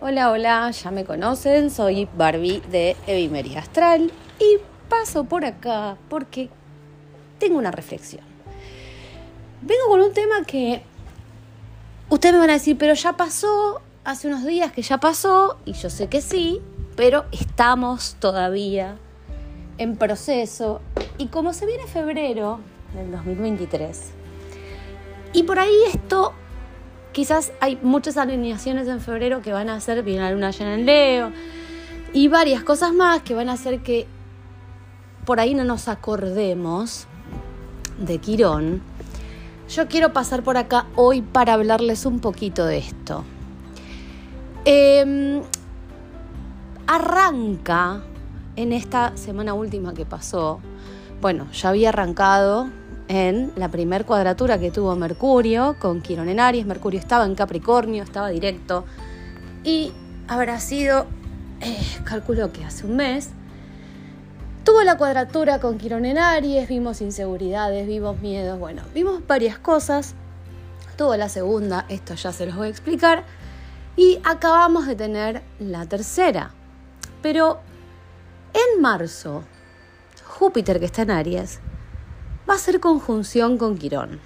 Hola, hola, ya me conocen, soy Barbie de Evimería Astral y paso por acá porque tengo una reflexión. Vengo con un tema que ustedes me van a decir, pero ya pasó, hace unos días que ya pasó, y yo sé que sí, pero estamos todavía en proceso. Y como se viene febrero del 2023, y por ahí esto quizás hay muchas alineaciones en febrero que van a hacer, viene la luna llena en Leo, y varias cosas más que van a hacer que por ahí no nos acordemos de Quirón. Yo quiero pasar por acá hoy para hablarles un poquito de esto. Em, arranca en esta semana última que pasó, bueno, ya había arrancado en la primer cuadratura que tuvo Mercurio con Quirón en Aries. Mercurio estaba en Capricornio, estaba directo. Y habrá sido, eh, calculo que hace un mes, tuvo la cuadratura con Quirón en Aries, vimos inseguridades, vimos miedos, bueno, vimos varias cosas. Tuvo la segunda, esto ya se los voy a explicar. Y acabamos de tener la tercera. Pero en marzo, Júpiter que está en Aries, va a ser conjunción con Quirón.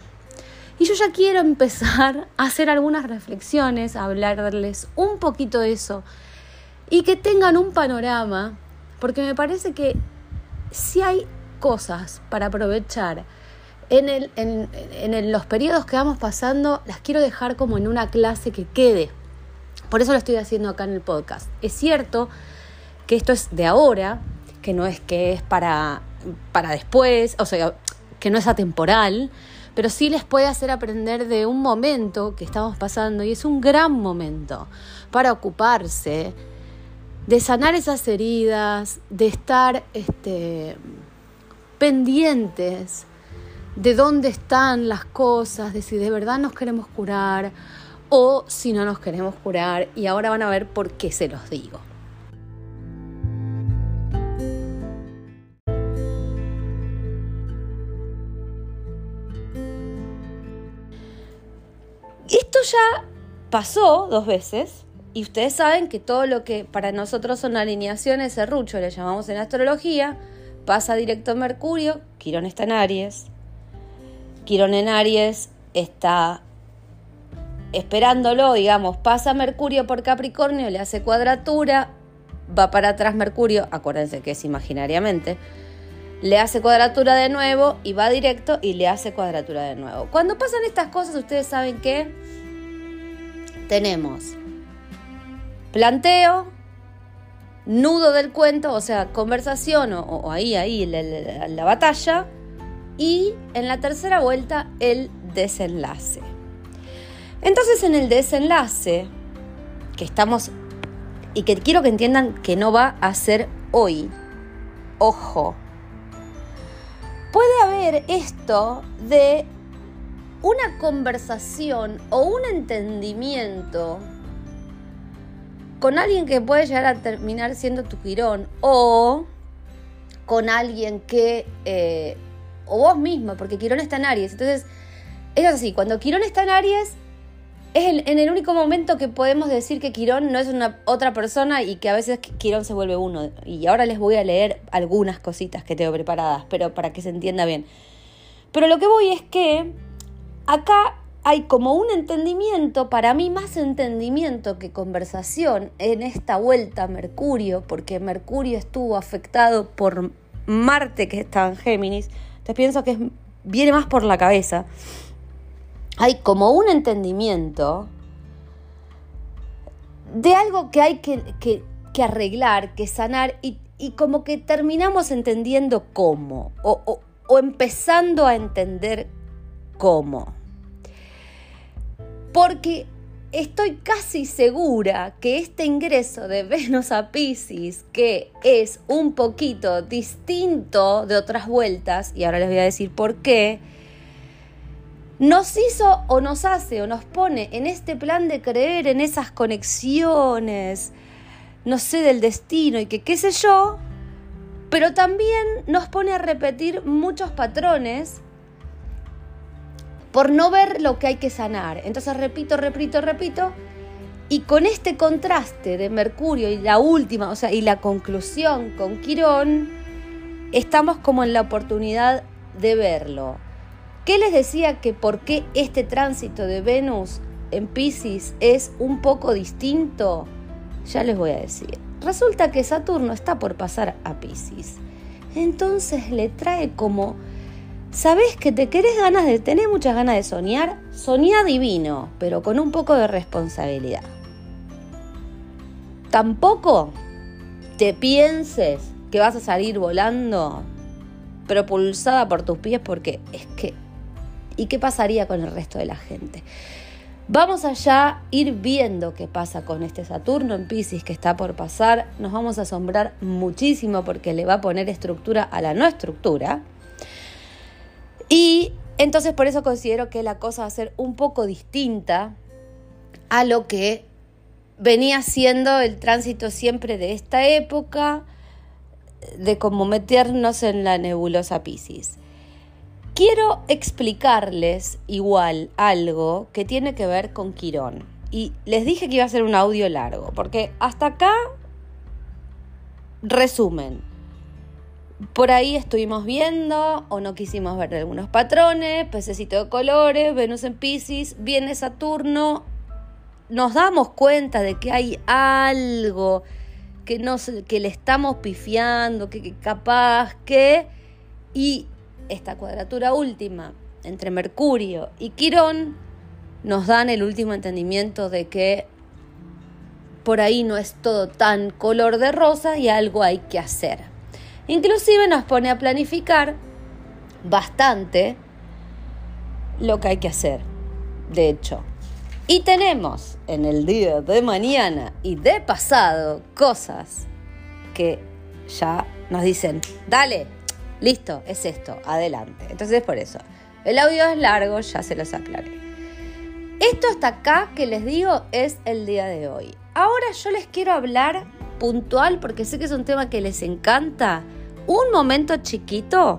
Y yo ya quiero empezar a hacer algunas reflexiones, a hablarles un poquito de eso y que tengan un panorama, porque me parece que si hay cosas para aprovechar en, el, en, en los periodos que vamos pasando, las quiero dejar como en una clase que quede. Por eso lo estoy haciendo acá en el podcast. Es cierto que esto es de ahora, que no es que es para, para después, o sea, que no es atemporal, pero sí les puede hacer aprender de un momento que estamos pasando y es un gran momento para ocuparse de sanar esas heridas, de estar este, pendientes de dónde están las cosas, de si de verdad nos queremos curar o si no nos queremos curar. Y ahora van a ver por qué se los digo. Ya pasó dos veces y ustedes saben que todo lo que para nosotros son alineaciones serrucho, le llamamos en astrología, pasa directo a Mercurio, Quirón está en Aries. Quirón en Aries está esperándolo, digamos, pasa Mercurio por Capricornio, le hace cuadratura, va para atrás Mercurio, acuérdense que es imaginariamente, le hace cuadratura de nuevo y va directo y le hace cuadratura de nuevo. Cuando pasan estas cosas, ustedes saben que tenemos planteo, nudo del cuento, o sea, conversación o, ahí, ahí, la, la batalla, y en la tercera vuelta el desenlace. Entonces en el desenlace, que estamos, y que quiero que entiendan que no va a ser hoy, ojo, puede haber esto de una conversación o un entendimiento con alguien que puede llegar a terminar siendo tu quirón o con alguien que, eh, o vos mismo, porque Quirón está en Aries. Entonces, es así, cuando Quirón está en Aries, es en, el único momento que podemos decir que Quirón no es una otra persona y que a veces Quirón se vuelve uno. Y ahora les voy a leer algunas cositas que tengo preparadas, pero para que se entienda bien. Pero lo que voy es que acá hay como un entendimiento, para mí más entendimiento que conversación en esta vuelta a Mercurio, porque Mercurio estuvo afectado por Marte que está en Géminis. Entonces pienso que viene más por la cabeza hay como un entendimiento de algo que hay que, arreglar, que sanar y, como que terminamos entendiendo cómo o, o empezando a entender cómo. Porque estoy casi segura que este ingreso de Venus a Pisces, que es un poquito distinto de otras vueltas, y ahora les voy a decir por qué, nos hizo o nos hace o nos pone en este plan de creer en esas conexiones, no sé, del destino y que qué sé yo, pero también nos pone a repetir muchos patrones por no ver lo que hay que sanar. Entonces repito, repito, repito, Y con este contraste de Mercurio y la última, o sea, y la conclusión con Quirón, estamos como en la oportunidad de verlo. ¿Qué les decía que por qué este tránsito de Venus en Pisces es un poco distinto? Ya les voy a decir. Resulta que Saturno está por pasar a Pisces. Entonces le trae como, ¿sabes que te querés ganas de, tener muchas ganas de soñar? Soñá divino, pero con un poco de responsabilidad. Tampoco te pienses que vas a salir volando propulsada por tus pies porque es que ¿Y qué pasaría con el resto de la gente? Vamos allá ir viendo qué pasa con este Saturno en Pisces que está por pasar. Nos vamos a asombrar muchísimo porque le va a poner estructura a la no estructura. Y entonces por eso considero que la cosa va a ser un poco distinta a lo que venía siendo el tránsito siempre de esta época, de cómo meternos en la nebulosa Pisces. Quiero explicarles igual algo que tiene que ver con Quirón. Y les dije que iba a ser un audio largo, porque hasta acá, resumen. Por ahí estuvimos viendo o no quisimos ver algunos patrones, pececito de colores, Venus en Pisces, viene Saturno, nos damos cuenta de que hay algo que, nos, que le estamos pifiando, que, que capaz que... Y esta cuadratura última entre Mercurio y Quirón nos dan el último entendimiento de que por ahí no es todo tan color de rosa y algo hay que hacer. Inclusive nos pone a planificar bastante lo que hay que hacer, de hecho. Y tenemos en el día de mañana y de pasado cosas que ya nos dicen, dale, Listo, es esto, adelante. Entonces por eso. El audio es largo, ya se los aclaré. Esto hasta acá que les digo es el día de hoy. Ahora yo les quiero hablar puntual, porque sé que es un tema que les encanta, un momento chiquito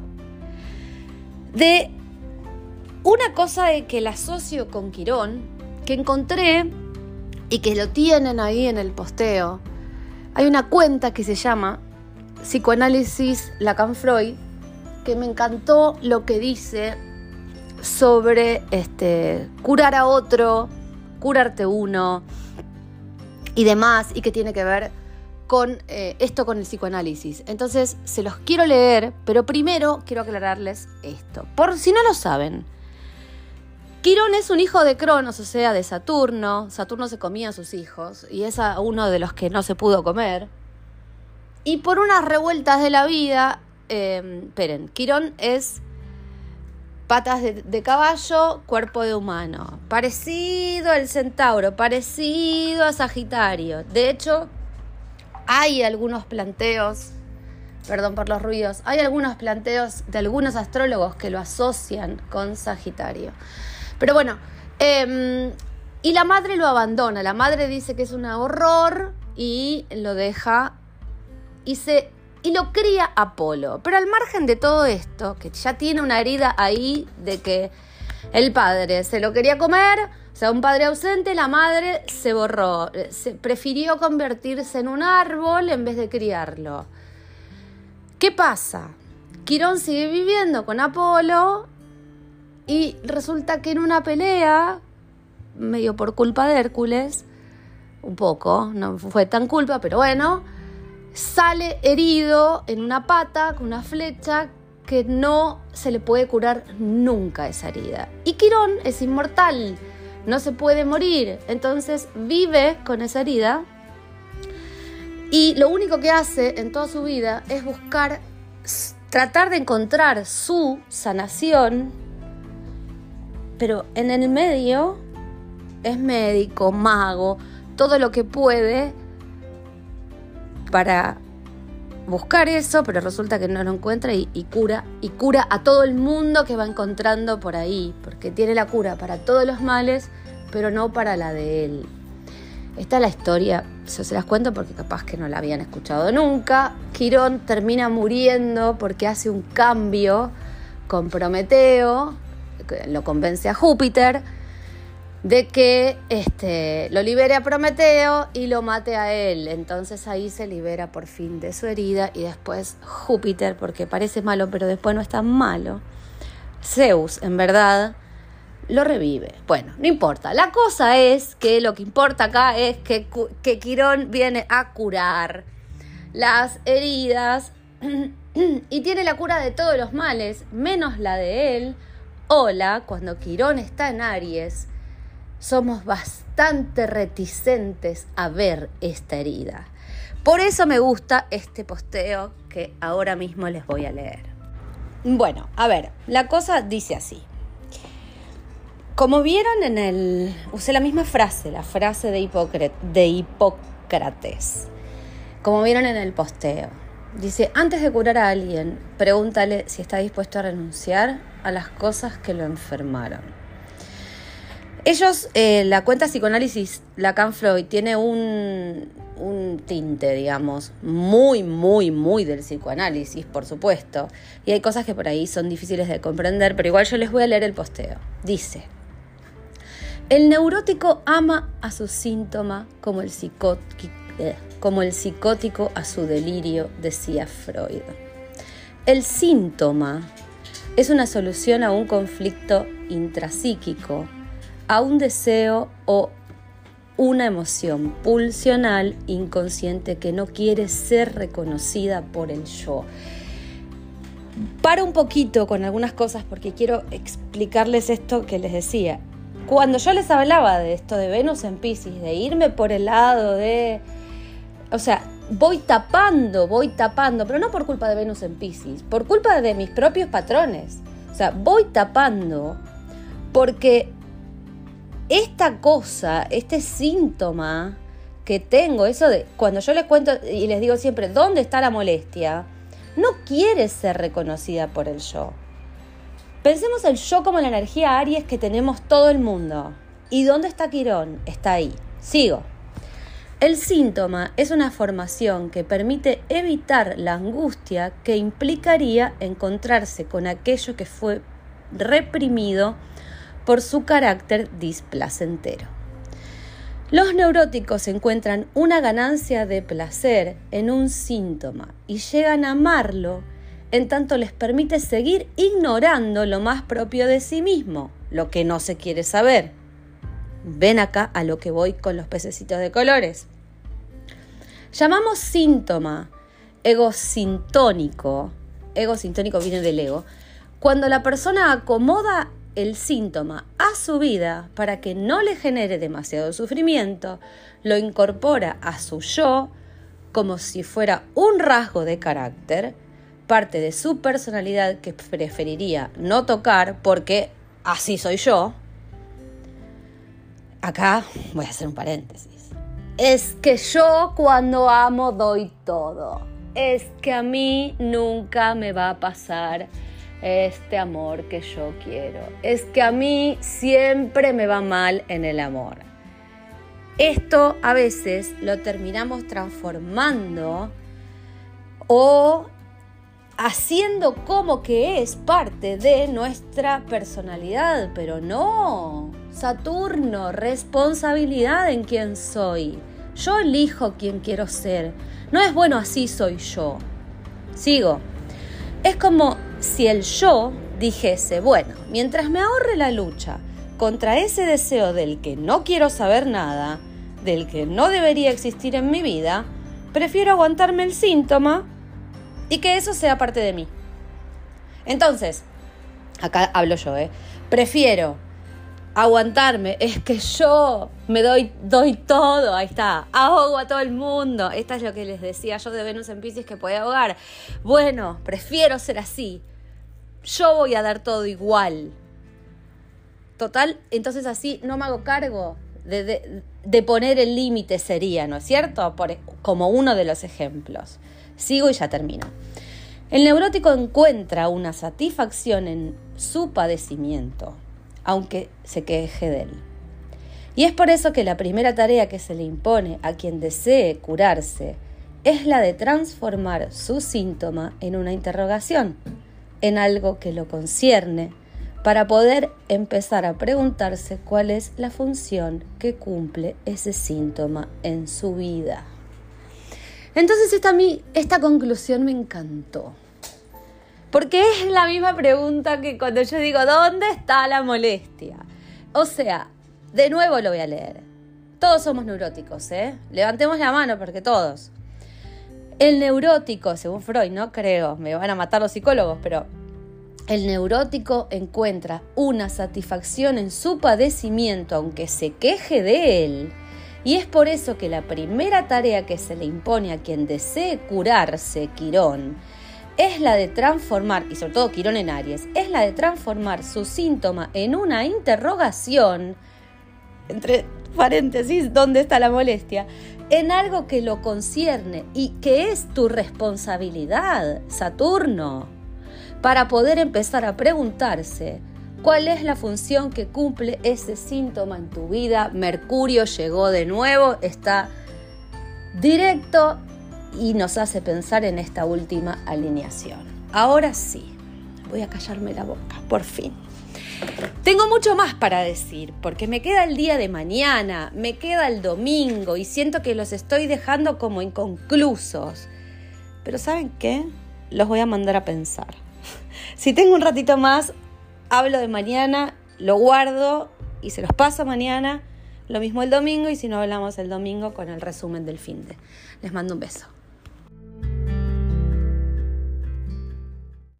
de una cosa de que la asocio con Quirón, que encontré y que lo tienen ahí en el posteo. Hay una cuenta que se llama Psicoanálisis Lacan Freud que me encantó lo que dice sobre este, curar a otro, curarte uno y demás, y que tiene que ver con eh, esto con el psicoanálisis. Entonces, se los quiero leer, pero primero quiero aclararles esto. Por si no lo saben, Quirón es un hijo de Cronos, o sea, de Saturno. Saturno se comía a sus hijos y es uno de los que no se pudo comer. Y por unas revueltas de la vida, eh, esperen, Quirón es patas de, caballo, cuerpo de humano. Parecido al centauro, parecido a Sagitario. De hecho, hay algunos planteos, perdón por los ruidos, hay algunos planteos de algunos astrólogos que lo asocian con Sagitario. Pero bueno, em, y la madre lo abandona. La madre dice que es un horror y lo deja y se y lo cría Apolo. Pero al margen de todo esto, que ya tiene una herida ahí de que el padre se lo quería comer, o sea, un padre ausente, la madre se borró, se prefirió convertirse en un árbol en vez de criarlo. ¿Qué pasa? Quirón sigue viviendo con Apolo y resulta que en una pelea, medio por culpa de Hércules, un poco, no fue tan culpa, pero bueno, sale herido en una pata con una flecha que no se le puede curar nunca esa herida. Y Quirón es inmortal, no se puede morir, entonces vive con esa herida. Y lo único que hace en toda su vida es buscar, tratar de encontrar su sanación, pero en el medio es médico, mago, todo lo que puede para buscar eso, pero resulta que no lo encuentra y, cura y cura a todo el mundo que va encontrando por ahí, porque tiene la cura para todos los males, pero no para la de él. Esta es la historia, yo se las cuento porque capaz que no la habían escuchado nunca. Quirón termina muriendo porque hace un cambio con Prometeo, lo convence a Júpiter de que este, lo libere a Prometeo y lo mate a él. Entonces ahí se libera por fin de su herida y después Júpiter, porque parece malo, pero después no es tan malo. Zeus, en verdad, lo revive. Bueno, no importa. La cosa es que lo que importa acá es que, que Quirón viene a curar las heridas y tiene la cura de todos los males, menos la de él. Hola, cuando Quirón está en Aries, somos bastante reticentes a ver esta herida. Por eso me gusta este posteo que ahora mismo les voy a leer. Bueno, a ver, la cosa dice así. Como vieron en el... Usé la misma frase, la frase de, de Hipócrates. Como vieron en el posteo. Dice, antes de curar a alguien, pregúntale si está dispuesto a renunciar a las cosas que lo enfermaron. Ellos, eh, la cuenta psicoanálisis Lacan Freud tiene un, un tinte, digamos, muy, muy, muy del psicoanálisis, por supuesto. Y hay cosas que por ahí son difíciles de comprender, pero igual yo les voy a leer el posteo. Dice, el neurótico ama a su síntoma como el, eh, como el psicótico a su delirio, decía Freud. El síntoma es una solución a un conflicto intrapsíquico a un deseo o una emoción pulsional inconsciente que no quiere ser reconocida por el yo. Paro un poquito con algunas cosas porque quiero explicarles esto que les decía. Cuando yo les hablaba de esto de Venus en Pisces, de irme por el lado de... O sea, voy tapando, voy tapando, pero no por culpa de Venus en Pisces, por culpa de mis propios patrones. O sea, voy tapando porque esta cosa, este síntoma que tengo, eso de cuando yo les cuento y les digo siempre, ¿dónde está la molestia? No quiere ser reconocida por el yo. Pensemos el yo como la energía Aries que tenemos todo el mundo. ¿Y dónde está Quirón? Está ahí. Sigo. El síntoma es una formación que permite evitar la angustia que implicaría encontrarse con aquello que fue reprimido por su carácter displacentero. Los neuróticos encuentran una ganancia de placer en un síntoma y llegan a amarlo en tanto les permite seguir ignorando lo más propio de sí mismo, lo que no se quiere saber. Ven acá a lo que voy con los pececitos de colores. Llamamos síntoma egosintónico, egosintónico viene del ego, cuando la persona acomoda el síntoma a su vida para que no le genere demasiado sufrimiento, lo incorpora a su yo como si fuera un rasgo de carácter, parte de su personalidad que preferiría no tocar porque así soy yo. Acá voy a hacer un paréntesis. Es que yo cuando amo doy todo. Es que a mí nunca me va a pasar este amor que yo quiero. Es que a mí siempre me va mal en el amor. Esto a veces lo terminamos transformando o haciendo como que es parte de nuestra personalidad, pero no. Saturno, responsabilidad en quién soy. Yo elijo quién quiero ser. No es bueno así soy yo. Sigo. Es como si el yo dijese, bueno, mientras me ahorre la lucha contra ese deseo del que no quiero saber nada, del que no debería existir en mi vida, prefiero aguantarme el síntoma y que eso sea parte de mí. Entonces, acá hablo yo, ¿eh? Prefiero aguantarme, es que yo me doy, doy todo, ahí está, ahogo a todo el mundo. Esta es lo que les decía yo de Venus en Pisces que puede ahogar. Bueno, prefiero ser así yo voy a dar todo igual. Total, entonces así no me hago cargo de, poner el límite sería, ¿no es cierto? Por, como uno de los ejemplos. Sigo y ya termino. El neurótico encuentra una satisfacción en su padecimiento, aunque se queje de él. Y es por eso que la primera tarea que se le impone a quien desee curarse es la de transformar su síntoma en una interrogación en algo que lo concierne, para poder empezar a preguntarse cuál es la función que cumple ese síntoma en su vida. Entonces esta, esta conclusión me encantó. Porque es la misma pregunta que cuando yo digo, ¿dónde está la molestia? O sea, de nuevo lo voy a leer. Todos somos neuróticos, ¿eh? Levantemos la mano porque todos. El neurótico, según Freud, no creo, me van a matar los psicólogos, pero el neurótico encuentra una satisfacción en su padecimiento, aunque se queje de él, y es por eso que la primera tarea que se le impone a quien desee curarse, Quirón, es la de transformar, y sobre todo Quirón en Aries, es la de transformar su síntoma en una interrogación, entre paréntesis, ¿dónde está la molestia? En algo que lo concierne y que es tu responsabilidad, Saturno, para poder empezar a preguntarse cuál es la función que cumple ese síntoma en tu vida. Mercurio llegó de nuevo, está directo y nos hace pensar en esta última alineación. Ahora sí, voy a callarme la boca, por fin. Tengo mucho más para decir, porque me queda el día de mañana, me queda el domingo y siento que los estoy dejando como inconclusos. Pero ¿saben qué? Los voy a mandar a pensar. Si tengo un ratito más, hablo de mañana, lo guardo y se los paso mañana. Lo mismo el domingo y si no hablamos el domingo con el resumen del fin de. Les mando un beso.